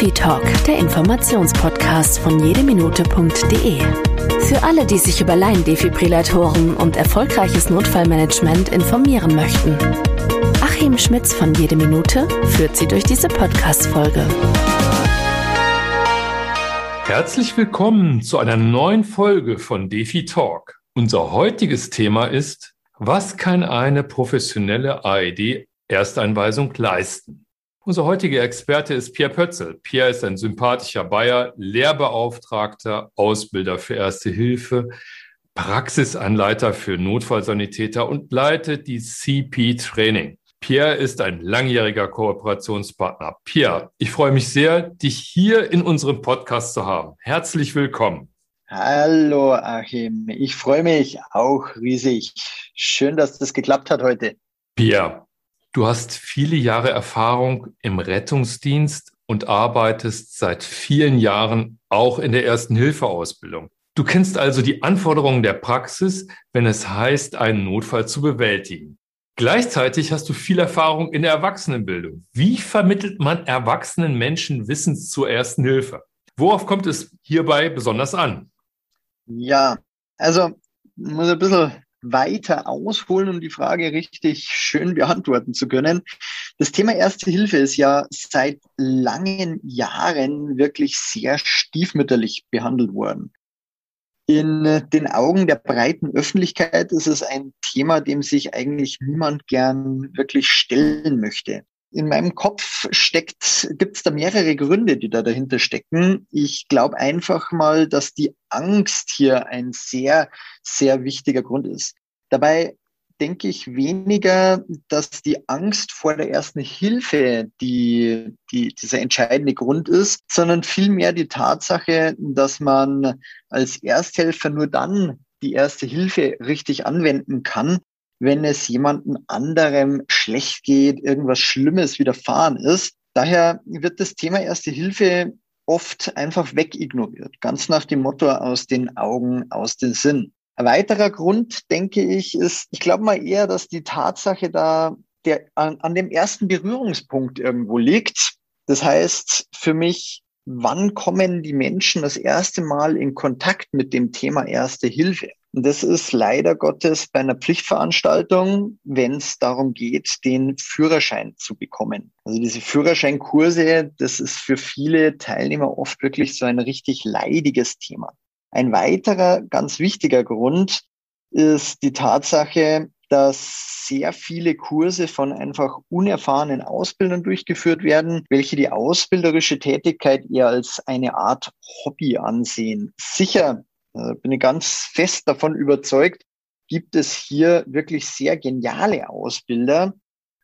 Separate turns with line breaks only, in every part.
Defi Talk, der Informationspodcast von jedeminute.de. Für alle, die sich über Laiendefibrillatoren und erfolgreiches Notfallmanagement informieren möchten. Achim Schmitz von Jede Minute führt Sie durch diese Podcast-Folge.
Herzlich willkommen zu einer neuen Folge von Defi Talk. Unser heutiges Thema ist, was kann eine professionelle AED-Ersteinweisung leisten? Unser heutiger Experte ist Pierre Pötzel. Pierre ist ein sympathischer Bayer, Lehrbeauftragter, Ausbilder für Erste Hilfe, Praxisanleiter für Notfallsanitäter und leitet die CP Training. Pierre ist ein langjähriger Kooperationspartner. Pierre, ich freue mich sehr, dich hier in unserem Podcast zu haben. Herzlich willkommen.
Hallo Achim, ich freue mich auch riesig. Schön, dass das geklappt hat heute.
Pierre, du hast viele Jahre Erfahrung im Rettungsdienst und arbeitest seit vielen Jahren auch in der ersten Hilfeausbildung. Du kennst also die Anforderungen der Praxis, wenn es heißt, einen Notfall zu bewältigen. Gleichzeitig hast du viel Erfahrung in der Erwachsenenbildung. Wie vermittelt man erwachsenen Menschen Wissen zur ersten Hilfe? Worauf kommt es hierbei besonders an?
Ja, also muss ein bisschen weiter ausholen, um die Frage richtig schön beantworten zu können. Das Thema Erste Hilfe ist ja seit langen Jahren wirklich sehr stiefmütterlich behandelt worden. In den Augen der breiten Öffentlichkeit ist es ein Thema, dem sich eigentlich niemand gern wirklich stellen möchte in meinem Kopf steckt, gibt es da mehrere Gründe, die da dahinter stecken. Ich glaube einfach mal, dass die Angst hier ein sehr, sehr wichtiger Grund ist. Dabei denke ich weniger, dass die Angst vor der ersten Hilfe die, die, dieser entscheidende Grund ist, sondern vielmehr die Tatsache, dass man als Ersthelfer nur dann die erste Hilfe richtig anwenden kann, wenn es jemandem anderem schlecht geht, irgendwas Schlimmes widerfahren ist. Daher wird das Thema Erste Hilfe oft einfach wegignoriert, ganz nach dem Motto aus den Augen, aus den Sinn. Ein weiterer Grund, denke ich, ist, ich glaube mal eher, dass die Tatsache da der, an, an dem ersten Berührungspunkt irgendwo liegt. Das heißt, für mich, wann kommen die Menschen das erste Mal in Kontakt mit dem Thema Erste Hilfe? Und das ist leider Gottes bei einer Pflichtveranstaltung, wenn es darum geht, den Führerschein zu bekommen. Also diese Führerscheinkurse, das ist für viele Teilnehmer oft wirklich so ein richtig leidiges Thema. Ein weiterer ganz wichtiger Grund ist die Tatsache, dass sehr viele Kurse von einfach unerfahrenen Ausbildern durchgeführt werden, welche die ausbilderische Tätigkeit eher als eine Art Hobby ansehen. Sicher bin ich ganz fest davon überzeugt, gibt es hier wirklich sehr geniale Ausbilder,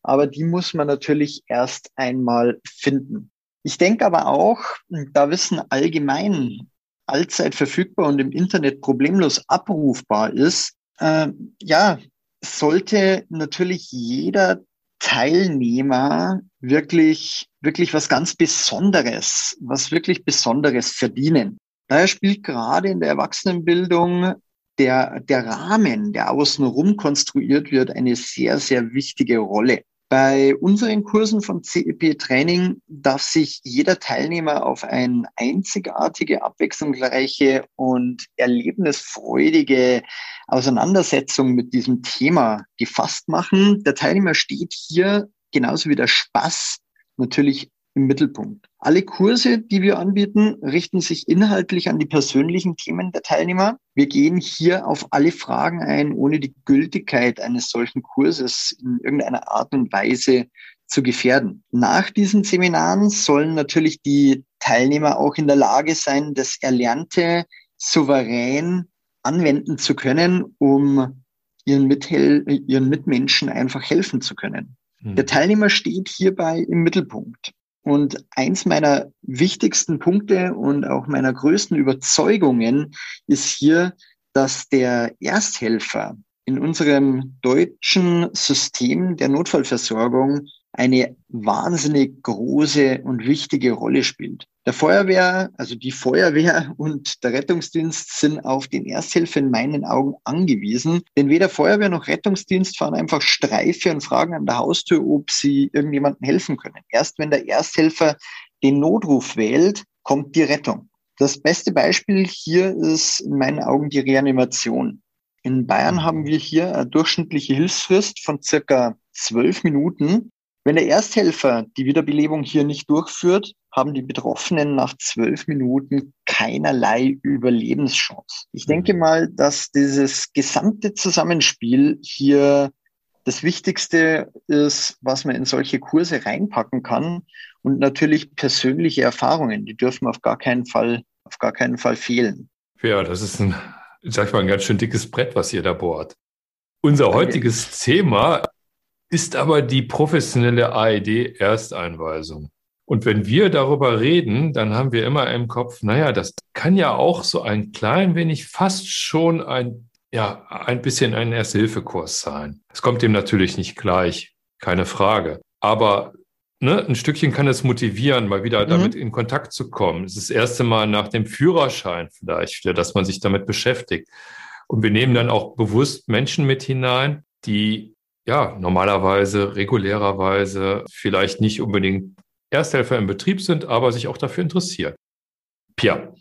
aber die muss man natürlich erst einmal finden. Ich denke aber auch, da Wissen allgemein allzeit verfügbar und im Internet problemlos abrufbar ist, äh, ja, sollte natürlich jeder Teilnehmer wirklich, wirklich was ganz Besonderes, was wirklich Besonderes verdienen. Daher spielt gerade in der Erwachsenenbildung der, der Rahmen, der außenrum konstruiert wird, eine sehr, sehr wichtige Rolle. Bei unseren Kursen von CEP Training darf sich jeder Teilnehmer auf eine einzigartige, abwechslungsreiche und erlebnisfreudige Auseinandersetzung mit diesem Thema gefasst machen. Der Teilnehmer steht hier genauso wie der Spaß natürlich im Mittelpunkt. Alle Kurse, die wir anbieten, richten sich inhaltlich an die persönlichen Themen der Teilnehmer. Wir gehen hier auf alle Fragen ein, ohne die Gültigkeit eines solchen Kurses in irgendeiner Art und Weise zu gefährden. Nach diesen Seminaren sollen natürlich die Teilnehmer auch in der Lage sein, das Erlernte souverän anwenden zu können, um ihren, Mithel ihren Mitmenschen einfach helfen zu können. Hm. Der Teilnehmer steht hierbei im Mittelpunkt. Und eins meiner wichtigsten Punkte und auch meiner größten Überzeugungen ist hier, dass der Ersthelfer in unserem deutschen System der Notfallversorgung eine wahnsinnig große und wichtige Rolle spielt. Der Feuerwehr, also die Feuerwehr und der Rettungsdienst sind auf den Ersthelfer in meinen Augen angewiesen, denn weder Feuerwehr noch Rettungsdienst fahren einfach Streife und fragen an der Haustür, ob sie irgendjemandem helfen können. Erst wenn der Ersthelfer den Notruf wählt, kommt die Rettung. Das beste Beispiel hier ist in meinen Augen die Reanimation. In Bayern haben wir hier eine durchschnittliche Hilfsfrist von circa zwölf Minuten. Wenn der Ersthelfer die Wiederbelebung hier nicht durchführt, haben die Betroffenen nach zwölf Minuten keinerlei Überlebenschance. Ich denke mhm. mal, dass dieses gesamte Zusammenspiel hier das Wichtigste ist, was man in solche Kurse reinpacken kann und natürlich persönliche Erfahrungen, die dürfen auf gar keinen Fall, auf gar keinen Fall fehlen.
Ja, das ist ein, sag ich mal, ein ganz schön dickes Brett, was ihr da bohrt. Unser heutiges Thema ist aber die professionelle AED-Ersteinweisung. Und wenn wir darüber reden, dann haben wir immer im Kopf, naja, das kann ja auch so ein klein wenig fast schon ein, ja, ein bisschen ein Ersthilfekurs sein. Es kommt dem natürlich nicht gleich, keine Frage. Aber ne, ein Stückchen kann es motivieren, mal wieder mhm. damit in Kontakt zu kommen. Es ist das erste Mal nach dem Führerschein vielleicht, dass man sich damit beschäftigt. Und wir nehmen dann auch bewusst Menschen mit hinein, die ja normalerweise, regulärerweise vielleicht nicht unbedingt Ersthelfer im Betrieb sind, aber sich auch dafür interessieren. Pia,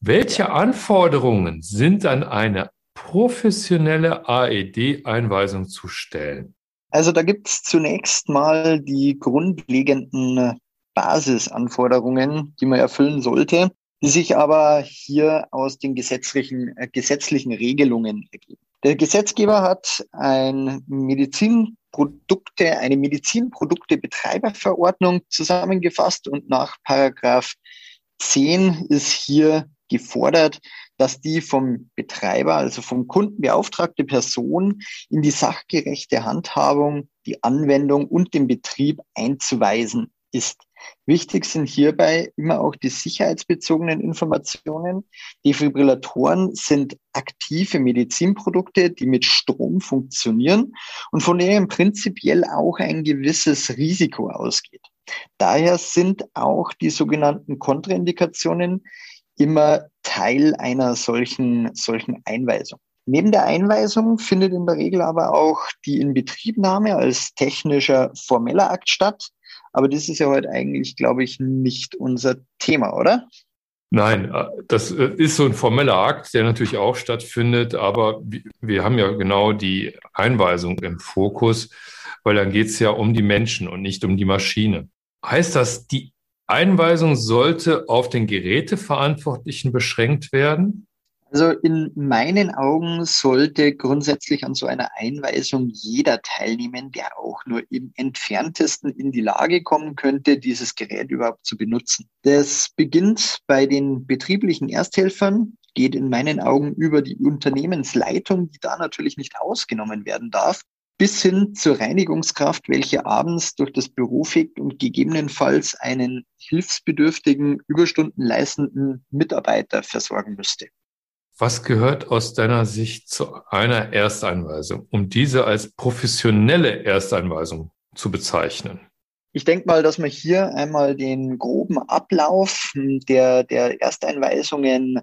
welche Anforderungen sind an eine professionelle AED-Einweisung zu stellen?
Also da gibt es zunächst mal die grundlegenden Basisanforderungen, die man erfüllen sollte, die sich aber hier aus den gesetzlichen, äh, gesetzlichen Regelungen ergeben. Der Gesetzgeber hat ein Medizin Produkte, eine Medizinprodukte-Betreiberverordnung zusammengefasst und nach Paragraph 10 ist hier gefordert, dass die vom Betreiber, also vom Kunden beauftragte Person in die sachgerechte Handhabung, die Anwendung und den Betrieb einzuweisen ist. Wichtig sind hierbei immer auch die sicherheitsbezogenen Informationen. Defibrillatoren sind aktive Medizinprodukte, die mit Strom funktionieren und von denen prinzipiell auch ein gewisses Risiko ausgeht. Daher sind auch die sogenannten Kontraindikationen immer Teil einer solchen, solchen Einweisung. Neben der Einweisung findet in der Regel aber auch die Inbetriebnahme als technischer formeller Akt statt. Aber das ist ja heute eigentlich, glaube ich, nicht unser Thema, oder?
Nein, äh, das äh, ist so ein formeller Akt, der natürlich auch stattfindet, aber wir haben ja genau die Einweisung im Fokus, weil dann geht es ja um die Menschen und nicht um die Maschine. Heißt das, die Einweisung sollte auf den Geräteverantwortlichen beschränkt werden?
Also in meinen Augen sollte grundsätzlich an so einer Einweisung jeder teilnehmen, der auch nur im entferntesten in die Lage kommen könnte, dieses Gerät überhaupt zu benutzen. Das beginnt bei den betrieblichen Ersthelfern, geht in meinen Augen über die Unternehmensleitung, die da natürlich nicht ausgenommen werden darf, bis hin zur Reinigungskraft, welche abends durch das Büro fegt und gegebenenfalls einen hilfsbedürftigen, Überstunden leistenden Mitarbeiter versorgen müsste.
Was gehört aus deiner Sicht zu einer Ersteinweisung, um diese als professionelle Ersteinweisung zu bezeichnen?
Ich denke mal, dass man hier einmal den groben Ablauf der, der Ersteinweisungen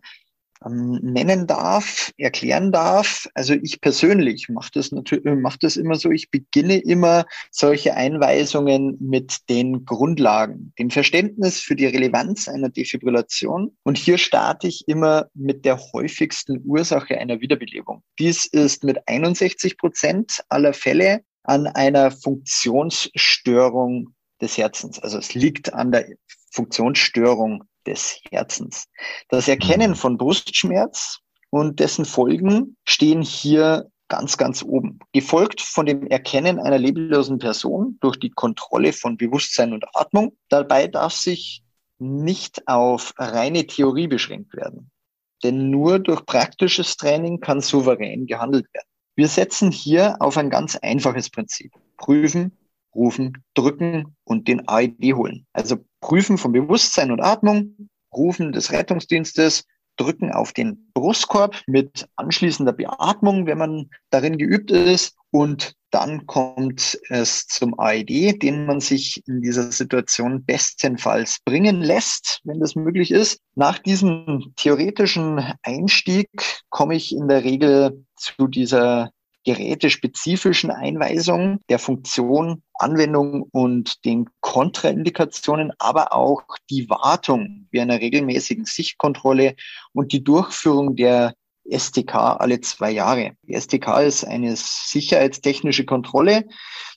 ähm, nennen darf, erklären darf. Also ich persönlich mache das natürlich, äh, mache das immer so. Ich beginne immer solche Einweisungen mit den Grundlagen, dem Verständnis für die Relevanz einer Defibrillation. Und hier starte ich immer mit der häufigsten Ursache einer Wiederbelebung. Dies ist mit 61 Prozent aller Fälle an einer Funktionsstörung des Herzens. Also es liegt an der Funktionsstörung des Herzens. Das Erkennen mhm. von Brustschmerz und dessen Folgen stehen hier ganz, ganz oben. Gefolgt von dem Erkennen einer leblosen Person durch die Kontrolle von Bewusstsein und Atmung. Dabei darf sich nicht auf reine Theorie beschränkt werden. Denn nur durch praktisches Training kann souverän gehandelt werden. Wir setzen hier auf ein ganz einfaches Prinzip. Prüfen, rufen, drücken und den AED holen. Also Prüfen von Bewusstsein und Atmung, Rufen des Rettungsdienstes, Drücken auf den Brustkorb mit anschließender Beatmung, wenn man darin geübt ist. Und dann kommt es zum AED, den man sich in dieser Situation bestenfalls bringen lässt, wenn das möglich ist. Nach diesem theoretischen Einstieg komme ich in der Regel zu dieser gerätespezifischen Einweisung der Funktion, Anwendung und den Kontraindikationen, aber auch die Wartung wie einer regelmäßigen Sichtkontrolle und die Durchführung der STK alle zwei Jahre. Die STK ist eine sicherheitstechnische Kontrolle,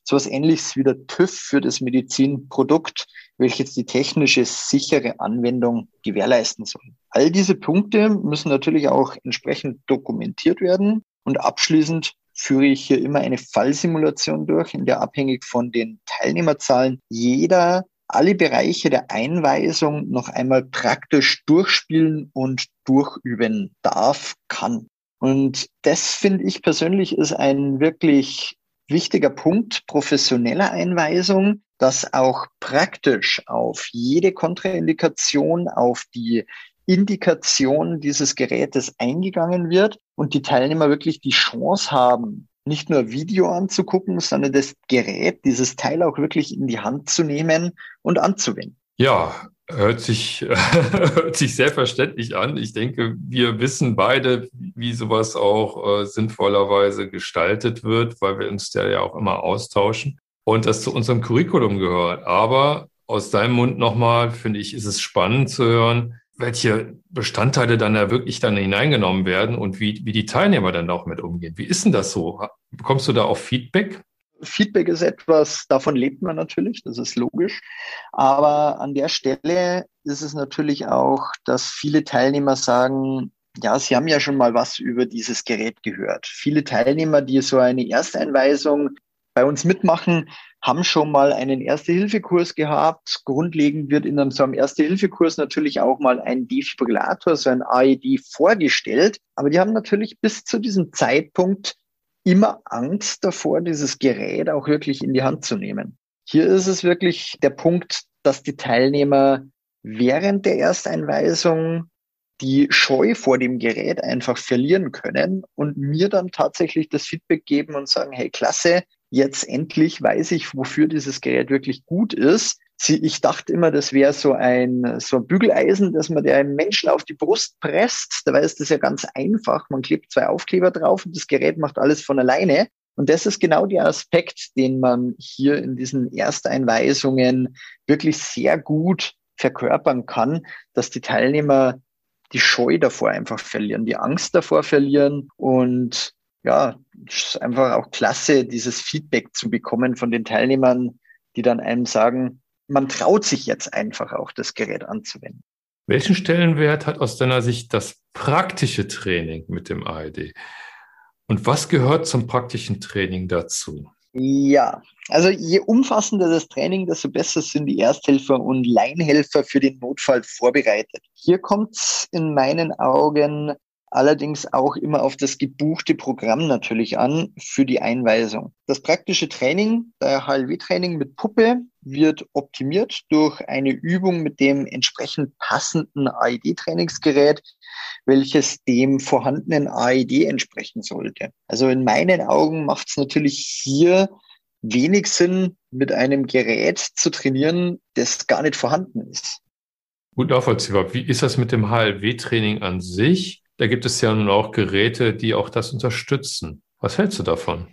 sowas ähnliches wie der TÜV für das Medizinprodukt, welches die technische sichere Anwendung gewährleisten soll. All diese Punkte müssen natürlich auch entsprechend dokumentiert werden und abschließend führe ich hier immer eine Fallsimulation durch, in der abhängig von den Teilnehmerzahlen jeder alle Bereiche der Einweisung noch einmal praktisch durchspielen und durchüben darf, kann. Und das finde ich persönlich ist ein wirklich wichtiger Punkt professioneller Einweisung, dass auch praktisch auf jede Kontraindikation, auf die Indikation dieses Gerätes eingegangen wird und die Teilnehmer wirklich die Chance haben, nicht nur Video anzugucken, sondern das Gerät, dieses Teil auch wirklich in die Hand zu nehmen und anzuwenden.
Ja, hört sich, hört sich sehr verständlich an. Ich denke, wir wissen beide, wie sowas auch äh, sinnvollerweise gestaltet wird, weil wir uns da ja auch immer austauschen und das zu unserem Curriculum gehört. Aber aus deinem Mund nochmal, finde ich, ist es spannend zu hören, welche Bestandteile dann da wirklich dann hineingenommen werden und wie, wie die Teilnehmer dann auch mit umgehen. Wie ist denn das so? Bekommst du da auch Feedback?
Feedback ist etwas, davon lebt man natürlich, das ist logisch. Aber an der Stelle ist es natürlich auch, dass viele Teilnehmer sagen, ja, sie haben ja schon mal was über dieses Gerät gehört. Viele Teilnehmer, die so eine Ersteinweisung bei uns mitmachen, haben schon mal einen Erste-Hilfe-Kurs gehabt. Grundlegend wird in einem, so einem Erste-Hilfe-Kurs natürlich auch mal ein Defibrillator, so ein AED vorgestellt. Aber die haben natürlich bis zu diesem Zeitpunkt immer Angst davor, dieses Gerät auch wirklich in die Hand zu nehmen. Hier ist es wirklich der Punkt, dass die Teilnehmer während der Ersteinweisung die Scheu vor dem Gerät einfach verlieren können und mir dann tatsächlich das Feedback geben und sagen, hey, klasse, jetzt endlich weiß ich, wofür dieses Gerät wirklich gut ist. Ich dachte immer, das wäre so ein, so ein Bügeleisen, dass man der Menschen auf die Brust presst. Dabei ist das ja ganz einfach. Man klebt zwei Aufkleber drauf und das Gerät macht alles von alleine. Und das ist genau der Aspekt, den man hier in diesen Ersteinweisungen wirklich sehr gut verkörpern kann, dass die Teilnehmer die Scheu davor einfach verlieren, die Angst davor verlieren und ja, es ist einfach auch klasse, dieses Feedback zu bekommen von den Teilnehmern, die dann einem sagen, man traut sich jetzt einfach auch, das Gerät anzuwenden.
Welchen Stellenwert hat aus deiner Sicht das praktische Training mit dem AED? Und was gehört zum praktischen Training dazu?
Ja, also je umfassender das Training, desto besser sind die Ersthelfer und Leinhelfer für den Notfall vorbereitet. Hier kommt es in meinen Augen allerdings auch immer auf das gebuchte Programm natürlich an für die Einweisung. Das praktische Training, der HLW-Training mit Puppe, wird optimiert durch eine Übung mit dem entsprechend passenden AED-Trainingsgerät, welches dem vorhandenen AED entsprechen sollte. Also in meinen Augen macht es natürlich hier wenig Sinn, mit einem Gerät zu trainieren, das gar nicht vorhanden ist.
Gut nachvollziehbar. Wie ist das mit dem HLW-Training an sich? Da gibt es ja nun auch Geräte, die auch das unterstützen. Was hältst du davon?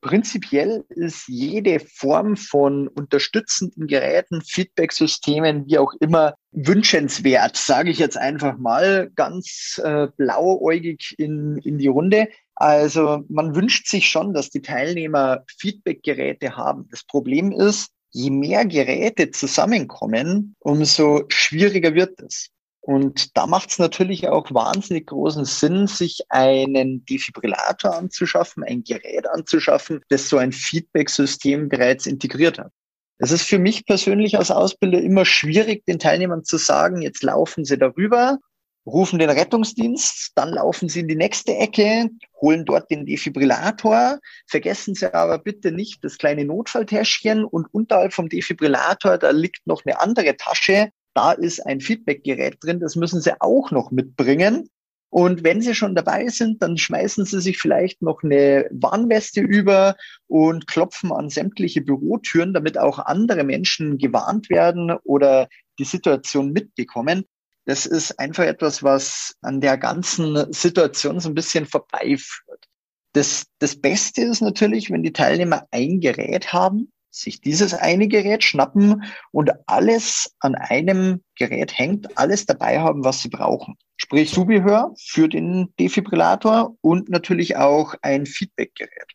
Prinzipiell ist jede Form von unterstützenden Geräten, Feedbacksystemen, wie auch immer, wünschenswert, sage ich jetzt einfach mal ganz äh, blauäugig in, in die Runde. Also man wünscht sich schon, dass die Teilnehmer Feedbackgeräte haben. Das Problem ist, je mehr Geräte zusammenkommen, umso schwieriger wird es. Und da macht es natürlich auch wahnsinnig großen Sinn, sich einen Defibrillator anzuschaffen, ein Gerät anzuschaffen, das so ein Feedback-System bereits integriert hat. Es ist für mich persönlich als Ausbilder immer schwierig, den Teilnehmern zu sagen, jetzt laufen sie darüber, rufen den Rettungsdienst, dann laufen sie in die nächste Ecke, holen dort den Defibrillator, vergessen sie aber bitte nicht das kleine Notfalltäschchen und unterhalb vom Defibrillator, da liegt noch eine andere Tasche, da ist ein Feedbackgerät drin, das müssen Sie auch noch mitbringen. Und wenn Sie schon dabei sind, dann schmeißen Sie sich vielleicht noch eine Warnweste über und klopfen an sämtliche Bürotüren, damit auch andere Menschen gewarnt werden oder die Situation mitbekommen. Das ist einfach etwas, was an der ganzen Situation so ein bisschen vorbeiführt. Das, das Beste ist natürlich, wenn die Teilnehmer ein Gerät haben, sich dieses eine Gerät schnappen und alles an einem Gerät hängt, alles dabei haben, was sie brauchen. Sprich Zubehör für den Defibrillator und natürlich auch ein Feedbackgerät.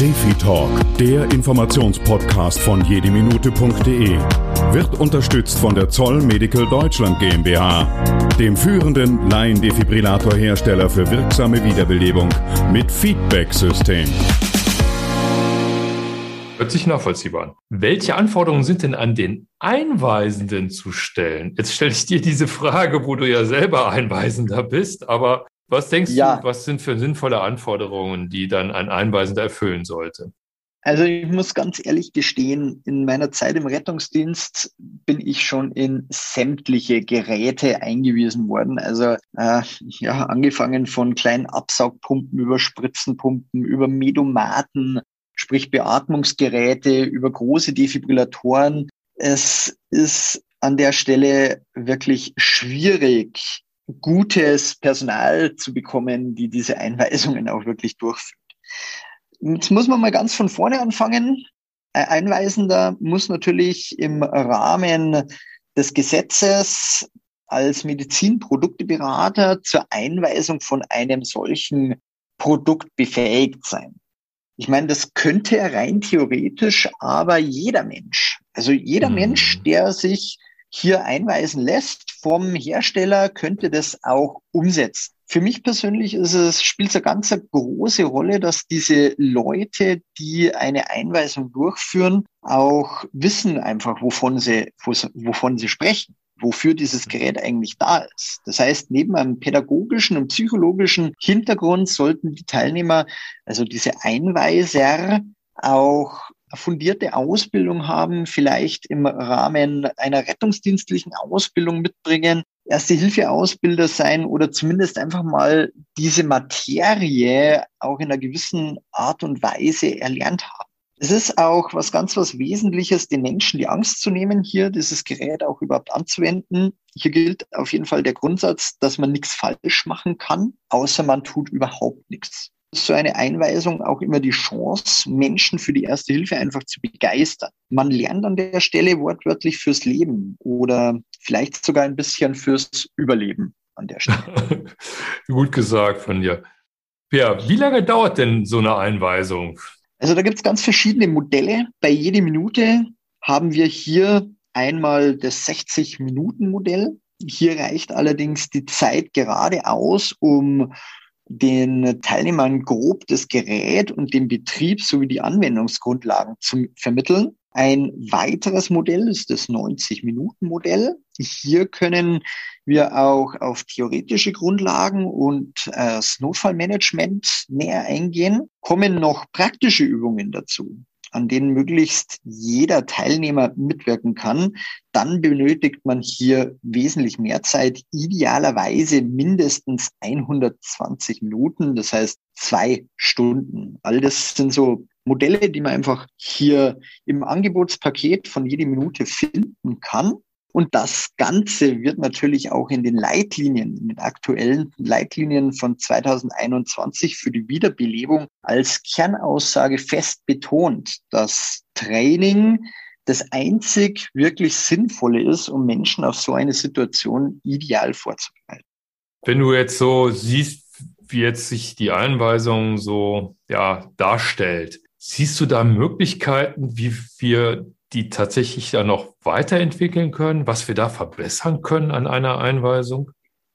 Defi Talk, der Informationspodcast von jedeminute.de, wird unterstützt von der Zoll Medical Deutschland GmbH, dem führenden Laiendefibrillatorhersteller für wirksame Wiederbelebung mit Feedback-System.
Hört sich nachvollziehbar an. Welche Anforderungen sind denn an den Einweisenden zu stellen? Jetzt stelle ich dir diese Frage, wo du ja selber Einweisender bist, aber was denkst ja. du, was sind für sinnvolle Anforderungen, die dann ein Einweisender erfüllen sollte?
Also ich muss ganz ehrlich gestehen, in meiner Zeit im Rettungsdienst bin ich schon in sämtliche Geräte eingewiesen worden. Also äh, ja, angefangen von kleinen Absaugpumpen über Spritzenpumpen, über Medomaten, sprich Beatmungsgeräte, über große Defibrillatoren. Es ist an der Stelle wirklich schwierig, gutes Personal zu bekommen, die diese Einweisungen auch wirklich durchführt. Jetzt muss man mal ganz von vorne anfangen. Ein Einweisender muss natürlich im Rahmen des Gesetzes als Medizinprodukteberater zur Einweisung von einem solchen Produkt befähigt sein. Ich meine, das könnte rein theoretisch aber jeder Mensch. Also jeder mhm. Mensch, der sich hier einweisen lässt vom Hersteller, könnte das auch umsetzen. Für mich persönlich ist es, spielt es eine ganz große Rolle, dass diese Leute, die eine Einweisung durchführen, auch wissen einfach, wovon sie, wovon sie sprechen wofür dieses Gerät eigentlich da ist. Das heißt, neben einem pädagogischen und psychologischen Hintergrund sollten die Teilnehmer, also diese Einweiser, auch fundierte Ausbildung haben, vielleicht im Rahmen einer rettungsdienstlichen Ausbildung mitbringen, Erste-Hilfe-Ausbilder sein oder zumindest einfach mal diese Materie auch in einer gewissen Art und Weise erlernt haben. Es ist auch was ganz was Wesentliches, den Menschen die Angst zu nehmen, hier dieses Gerät auch überhaupt anzuwenden. Hier gilt auf jeden Fall der Grundsatz, dass man nichts falsch machen kann, außer man tut überhaupt nichts so eine Einweisung auch immer die Chance, Menschen für die Erste Hilfe einfach zu begeistern. Man lernt an der Stelle wortwörtlich fürs Leben oder vielleicht sogar ein bisschen fürs Überleben an der Stelle.
Gut gesagt von dir. Ja, wie lange dauert denn so eine Einweisung?
Also da gibt es ganz verschiedene Modelle. Bei jede Minute haben wir hier einmal das 60-Minuten-Modell. Hier reicht allerdings die Zeit gerade aus, um den Teilnehmern grob das Gerät und den Betrieb sowie die Anwendungsgrundlagen zu vermitteln. Ein weiteres Modell ist das 90-Minuten-Modell. Hier können wir auch auf theoretische Grundlagen und äh, das Notfallmanagement näher eingehen. Kommen noch praktische Übungen dazu an denen möglichst jeder Teilnehmer mitwirken kann, dann benötigt man hier wesentlich mehr Zeit, idealerweise mindestens 120 Minuten, das heißt zwei Stunden. All das sind so Modelle, die man einfach hier im Angebotspaket von jede Minute finden kann. Und das Ganze wird natürlich auch in den Leitlinien, in den aktuellen Leitlinien von 2021 für die Wiederbelebung als Kernaussage fest betont, dass Training das einzig wirklich Sinnvolle ist, um Menschen auf so eine Situation ideal vorzubereiten.
Wenn du jetzt so siehst, wie jetzt sich die Einweisung so ja, darstellt, siehst du da Möglichkeiten, wie wir die tatsächlich da noch weiterentwickeln können, was wir da verbessern können an einer Einweisung?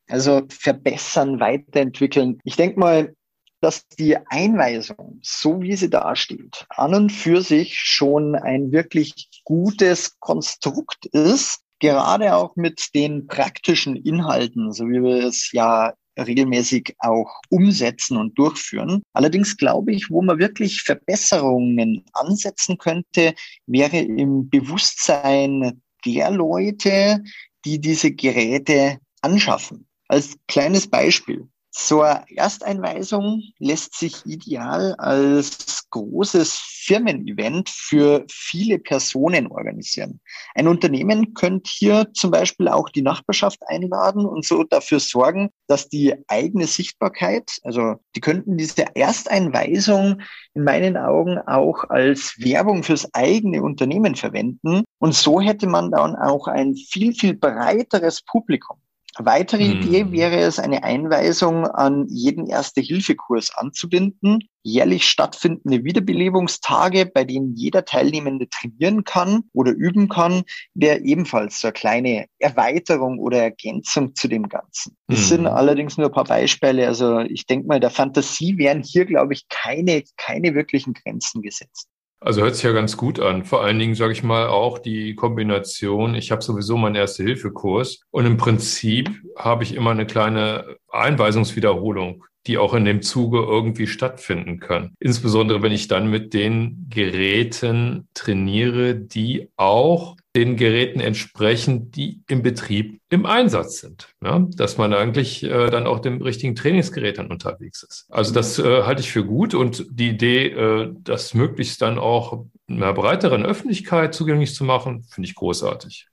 Also verbessern, weiterentwickeln. Ich denke mal, dass die Einweisung, so wie sie dasteht, an und für sich schon ein wirklich gutes Konstrukt ist, gerade auch mit den praktischen Inhalten, so wie wir es ja regelmäßig auch umsetzen und durchführen. Allerdings glaube ich, wo man wirklich Verbesserungen ansetzen könnte, wäre im Bewusstsein der Leute, die diese Geräte anschaffen. Als kleines Beispiel. Eine Ersteinweisung lässt sich ideal als großes Firmen-Event für viele Personen organisieren. Ein Unternehmen könnte hier zum Beispiel auch die Nachbarschaft einladen und so dafür sorgen, dass die eigene Sichtbarkeit, also die könnten diese Ersteinweisung in meinen Augen auch als Werbung fürs eigene Unternehmen verwenden. Und so hätte man dann auch ein viel, viel breiteres Publikum. Eine weitere hm. Idee wäre es, eine Einweisung an jeden Erste-Hilfe-Kurs anzubinden. Jährlich stattfindende Wiederbelebungstage, bei denen jeder Teilnehmende trainieren kann oder üben kann, wäre ebenfalls so eine kleine Erweiterung oder Ergänzung zu dem Ganzen. Das hm. sind allerdings nur ein paar Beispiele. Also ich denke mal, der Fantasie wären hier, glaube ich, keine, keine wirklichen Grenzen gesetzt.
Also hört sich ja ganz gut an. Vor allen Dingen sage ich mal auch die Kombination, ich habe sowieso meinen Erste-Hilfe-Kurs und im Prinzip habe ich immer eine kleine Einweisungswiederholung die auch in dem Zuge irgendwie stattfinden kann. Insbesondere wenn ich dann mit den Geräten trainiere, die auch den Geräten entsprechen, die im Betrieb im Einsatz sind. Ja, dass man eigentlich äh, dann auch dem richtigen Trainingsgerät dann unterwegs ist. Also das äh, halte ich für gut und die Idee, äh, das möglichst dann auch einer breiteren Öffentlichkeit zugänglich zu machen, finde ich großartig.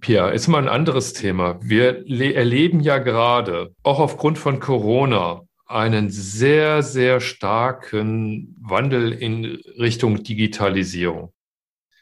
Pia, ist mal ein anderes Thema. Wir erleben ja gerade, auch aufgrund von Corona, einen sehr, sehr starken Wandel in Richtung Digitalisierung.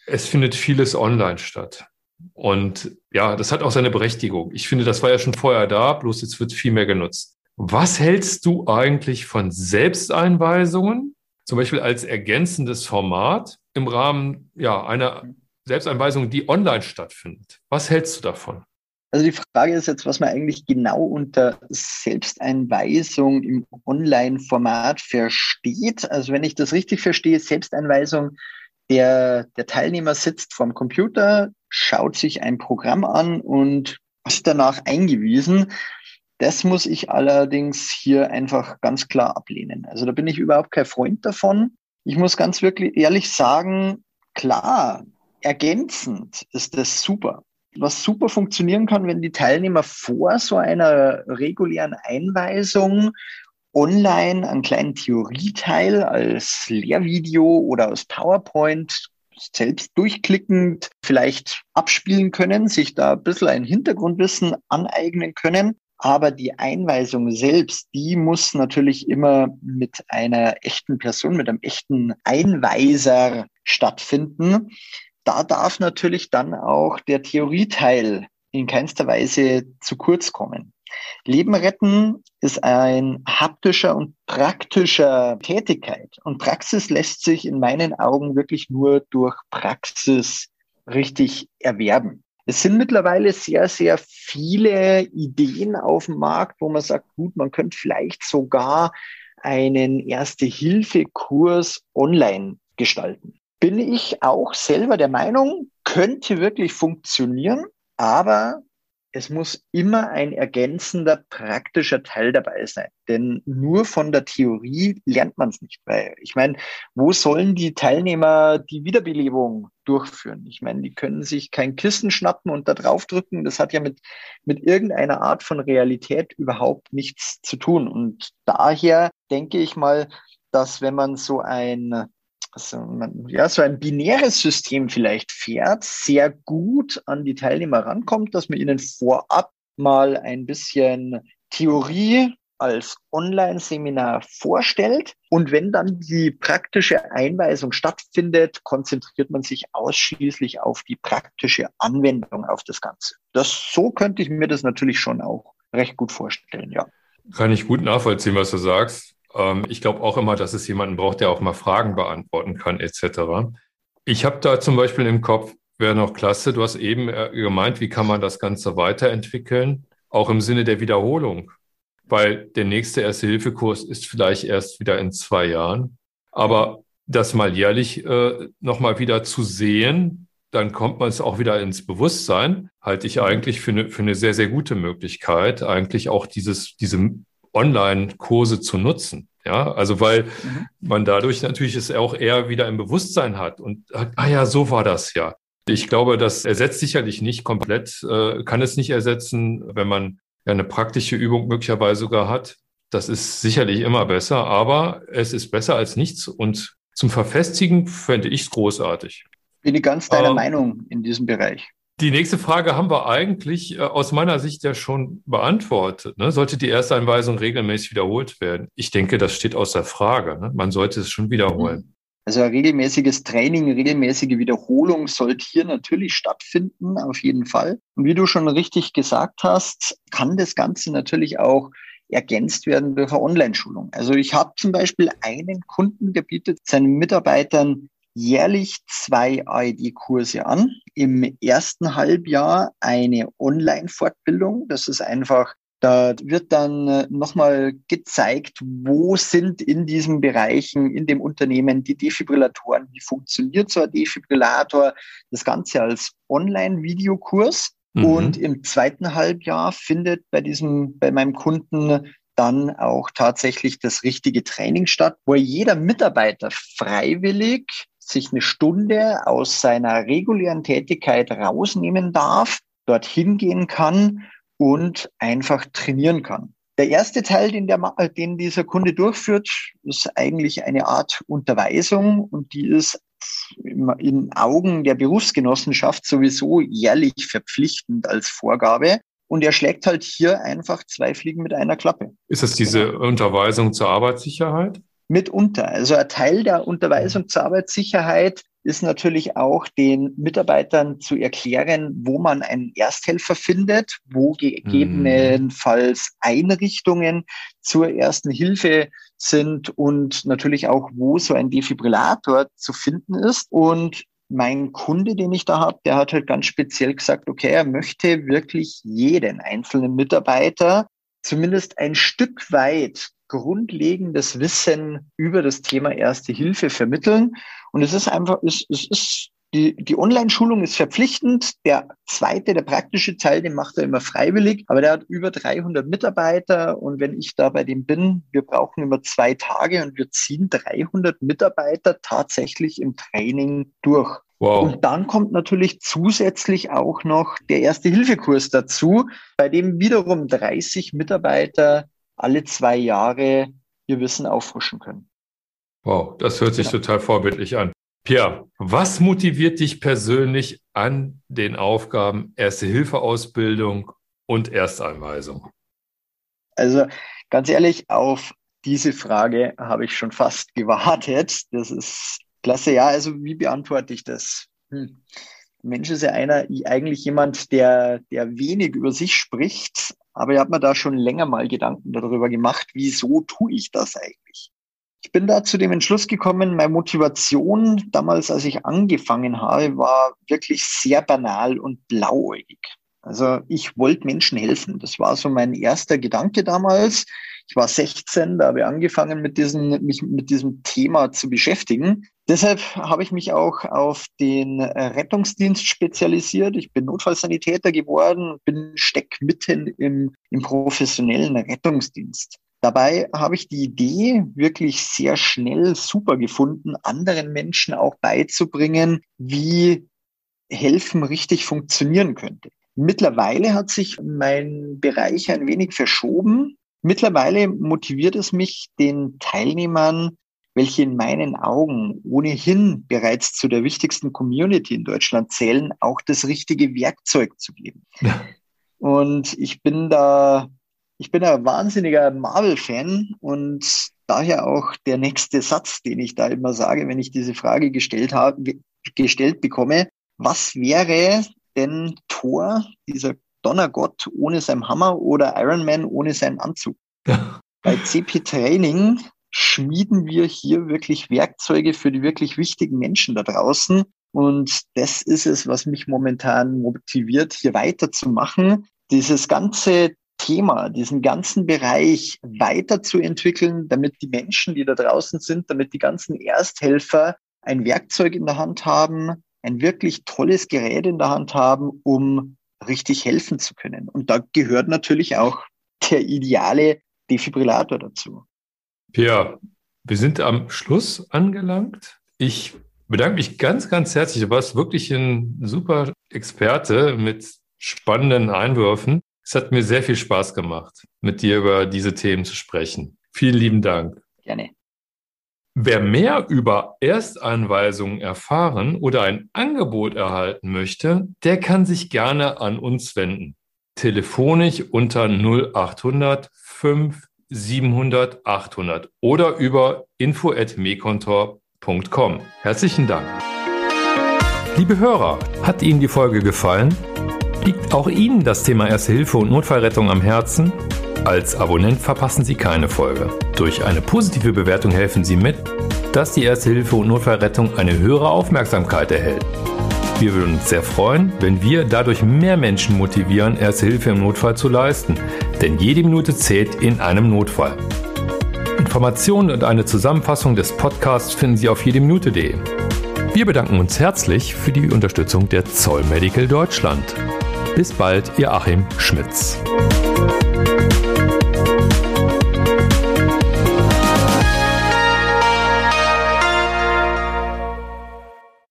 Es findet vieles online statt. Und ja, das hat auch seine Berechtigung. Ich finde, das war ja schon vorher da, bloß jetzt wird viel mehr genutzt. Was hältst du eigentlich von Selbsteinweisungen, zum Beispiel als ergänzendes Format im Rahmen ja, einer Selbsteinweisung, die online stattfindet? Was hältst du davon?
Also die Frage ist jetzt, was man eigentlich genau unter Selbsteinweisung im Online-Format versteht. Also wenn ich das richtig verstehe, Selbsteinweisung, der, der Teilnehmer sitzt vorm Computer, schaut sich ein Programm an und ist danach eingewiesen. Das muss ich allerdings hier einfach ganz klar ablehnen. Also da bin ich überhaupt kein Freund davon. Ich muss ganz wirklich ehrlich sagen, klar, ergänzend ist das super was super funktionieren kann, wenn die Teilnehmer vor so einer regulären Einweisung online einen kleinen Theorieteil als Lehrvideo oder aus PowerPoint selbst durchklickend vielleicht abspielen können, sich da ein bisschen ein Hintergrundwissen aneignen können. Aber die Einweisung selbst, die muss natürlich immer mit einer echten Person, mit einem echten Einweiser stattfinden da darf natürlich dann auch der Theorieteil in keinster Weise zu kurz kommen. Leben retten ist ein haptischer und praktischer Tätigkeit. Und Praxis lässt sich in meinen Augen wirklich nur durch Praxis richtig erwerben. Es sind mittlerweile sehr, sehr viele Ideen auf dem Markt, wo man sagt, gut, man könnte vielleicht sogar einen Erste-Hilfe-Kurs online gestalten bin ich auch selber der Meinung, könnte wirklich funktionieren, aber es muss immer ein ergänzender praktischer Teil dabei sein. Denn nur von der Theorie lernt man es nicht. Weil ich meine, wo sollen die Teilnehmer die Wiederbelebung durchführen? Ich meine, die können sich kein Kissen schnappen und da drauf drücken. Das hat ja mit, mit irgendeiner Art von Realität überhaupt nichts zu tun. Und daher denke ich mal, dass wenn man so ein also man, ja, so ein binäres System vielleicht fährt, sehr gut an die Teilnehmer rankommt, dass man ihnen vorab mal ein bisschen Theorie als Online-Seminar vorstellt. Und wenn dann die praktische Einweisung stattfindet, konzentriert man sich ausschließlich auf die praktische Anwendung auf das Ganze. Das, so könnte ich mir das natürlich schon auch recht gut vorstellen, ja.
Kann ich gut nachvollziehen, was du sagst. Ähm, ich glaube auch immer, dass es jemanden braucht, der auch mal Fragen beantworten kann, etc. Ich habe da zum Beispiel im Kopf, wäre noch klasse, du hast eben äh, gemeint, wie kann man das Ganze weiterentwickeln, auch im Sinne der Wiederholung. Weil der nächste Erste-Hilfe-Kurs ist vielleicht erst wieder in zwei Jahren. Aber das mal jährlich äh, nochmal wieder zu sehen, dann kommt man es auch wieder ins Bewusstsein, halte ich eigentlich für eine, für eine sehr, sehr gute Möglichkeit, eigentlich auch dieses, diese Online-Kurse zu nutzen. Ja, also weil mhm. man dadurch natürlich es auch eher wieder im Bewusstsein hat und ah ja, so war das ja. Ich glaube, das ersetzt sicherlich nicht komplett, äh, kann es nicht ersetzen, wenn man ja eine praktische Übung möglicherweise sogar hat. Das ist sicherlich immer besser, aber es ist besser als nichts. Und zum Verfestigen fände ich es großartig.
Bin ich ganz deiner ähm, Meinung in diesem Bereich.
Die nächste Frage haben wir eigentlich äh, aus meiner Sicht ja schon beantwortet. Ne? Sollte die Ersteinweisung regelmäßig wiederholt werden? Ich denke, das steht außer Frage. Ne? Man sollte es schon wiederholen.
Also ein regelmäßiges Training, regelmäßige Wiederholung sollte hier natürlich stattfinden, auf jeden Fall. Und wie du schon richtig gesagt hast, kann das Ganze natürlich auch ergänzt werden durch eine Online-Schulung. Also ich habe zum Beispiel einen Kunden, der bietet seinen Mitarbeitern jährlich zwei AED-Kurse an. Im ersten Halbjahr eine Online-Fortbildung. Das ist einfach da wird dann äh, nochmal gezeigt, wo sind in diesen Bereichen, in dem Unternehmen die Defibrillatoren, wie funktioniert so ein Defibrillator, das Ganze als Online-Videokurs. Mhm. Und im zweiten Halbjahr findet bei diesem, bei meinem Kunden dann auch tatsächlich das richtige Training statt, wo jeder Mitarbeiter freiwillig sich eine Stunde aus seiner regulären Tätigkeit rausnehmen darf, dorthin gehen kann und einfach trainieren kann. Der erste Teil, den, der, den dieser Kunde durchführt, ist eigentlich eine Art Unterweisung und die ist in Augen der Berufsgenossenschaft sowieso jährlich verpflichtend als Vorgabe. Und er schlägt halt hier einfach zwei Fliegen mit einer Klappe.
Ist das diese Unterweisung zur Arbeitssicherheit?
Mitunter. Also ein Teil der Unterweisung zur Arbeitssicherheit ist natürlich auch den Mitarbeitern zu erklären, wo man einen Ersthelfer findet, wo gegebenenfalls Einrichtungen zur ersten Hilfe sind und natürlich auch, wo so ein Defibrillator zu finden ist. Und mein Kunde, den ich da habe, der hat halt ganz speziell gesagt, okay, er möchte wirklich jeden einzelnen Mitarbeiter zumindest ein Stück weit grundlegendes Wissen über das Thema Erste Hilfe vermitteln. Und es ist einfach, es, es ist die, die Online-Schulung ist verpflichtend. Der zweite, der praktische Teil, den macht er immer freiwillig. Aber der hat über 300 Mitarbeiter. Und wenn ich da bei dem bin, wir brauchen immer zwei Tage und wir ziehen 300 Mitarbeiter tatsächlich im Training durch. Wow. Und dann kommt natürlich zusätzlich auch noch der Erste-Hilfe-Kurs dazu, bei dem wiederum 30 Mitarbeiter alle zwei Jahre ihr Wissen auffrischen können.
Wow, das hört sich ja. total vorbildlich an. Pierre, was motiviert dich persönlich an den Aufgaben Erste-Hilfe-Ausbildung und Ersteinweisung?
Also ganz ehrlich, auf diese Frage habe ich schon fast gewartet. Das ist klasse. Ja, also wie beantworte ich das? Hm. Mensch ist ja einer, eigentlich jemand, der, der wenig über sich spricht, aber ich habe mir da schon länger mal Gedanken darüber gemacht, wieso tue ich das eigentlich? Ich bin da zu dem Entschluss gekommen, meine Motivation damals, als ich angefangen habe, war wirklich sehr banal und blauäugig. Also ich wollte Menschen helfen. Das war so mein erster Gedanke damals. Ich war 16, da habe ich angefangen, mit diesem, mich mit diesem Thema zu beschäftigen. Deshalb habe ich mich auch auf den Rettungsdienst spezialisiert. Ich bin Notfallsanitäter geworden, bin steck mitten im, im professionellen Rettungsdienst. Dabei habe ich die Idee wirklich sehr schnell super gefunden, anderen Menschen auch beizubringen, wie helfen richtig funktionieren könnte. Mittlerweile hat sich mein Bereich ein wenig verschoben. Mittlerweile motiviert es mich, den Teilnehmern, welche in meinen Augen ohnehin bereits zu der wichtigsten Community in Deutschland zählen, auch das richtige Werkzeug zu geben. Ja. Und ich bin da, ich bin ein wahnsinniger Marvel-Fan und daher auch der nächste Satz, den ich da immer sage, wenn ich diese Frage gestellt habe, gestellt bekomme. Was wäre denn Thor, dieser Donnergott ohne seinen Hammer oder Iron Man ohne seinen Anzug. Ja. Bei CP Training schmieden wir hier wirklich Werkzeuge für die wirklich wichtigen Menschen da draußen. Und das ist es, was mich momentan motiviert, hier weiterzumachen. Dieses ganze Thema, diesen ganzen Bereich weiterzuentwickeln, damit die Menschen, die da draußen sind, damit die ganzen Ersthelfer ein Werkzeug in der Hand haben, ein wirklich tolles Gerät in der Hand haben, um richtig helfen zu können. Und da gehört natürlich auch der ideale Defibrillator dazu.
Pia, wir sind am Schluss angelangt. Ich bedanke mich ganz, ganz herzlich. Du warst wirklich ein super Experte mit spannenden Einwürfen. Es hat mir sehr viel Spaß gemacht, mit dir über diese Themen zu sprechen. Vielen lieben Dank.
Gerne.
Wer mehr über Ersteinweisungen erfahren oder ein Angebot erhalten möchte, der kann sich gerne an uns wenden. Telefonisch unter 0800 5 700 800 oder über info@mekontor.com. Herzlichen Dank. Liebe Hörer, hat Ihnen die Folge gefallen? Liegt auch Ihnen das Thema Erste Hilfe und Notfallrettung am Herzen? Als Abonnent verpassen Sie keine Folge. Durch eine positive Bewertung helfen Sie mit, dass die Erste Hilfe und Notfallrettung eine höhere Aufmerksamkeit erhält. Wir würden uns sehr freuen, wenn wir dadurch mehr Menschen motivieren, Erste Hilfe im Notfall zu leisten. Denn jede Minute zählt in einem Notfall. Informationen und eine Zusammenfassung des Podcasts finden Sie auf jedeminute.de. Wir bedanken uns herzlich für die Unterstützung der Zoll Medical Deutschland. Bis bald, Ihr Achim Schmitz.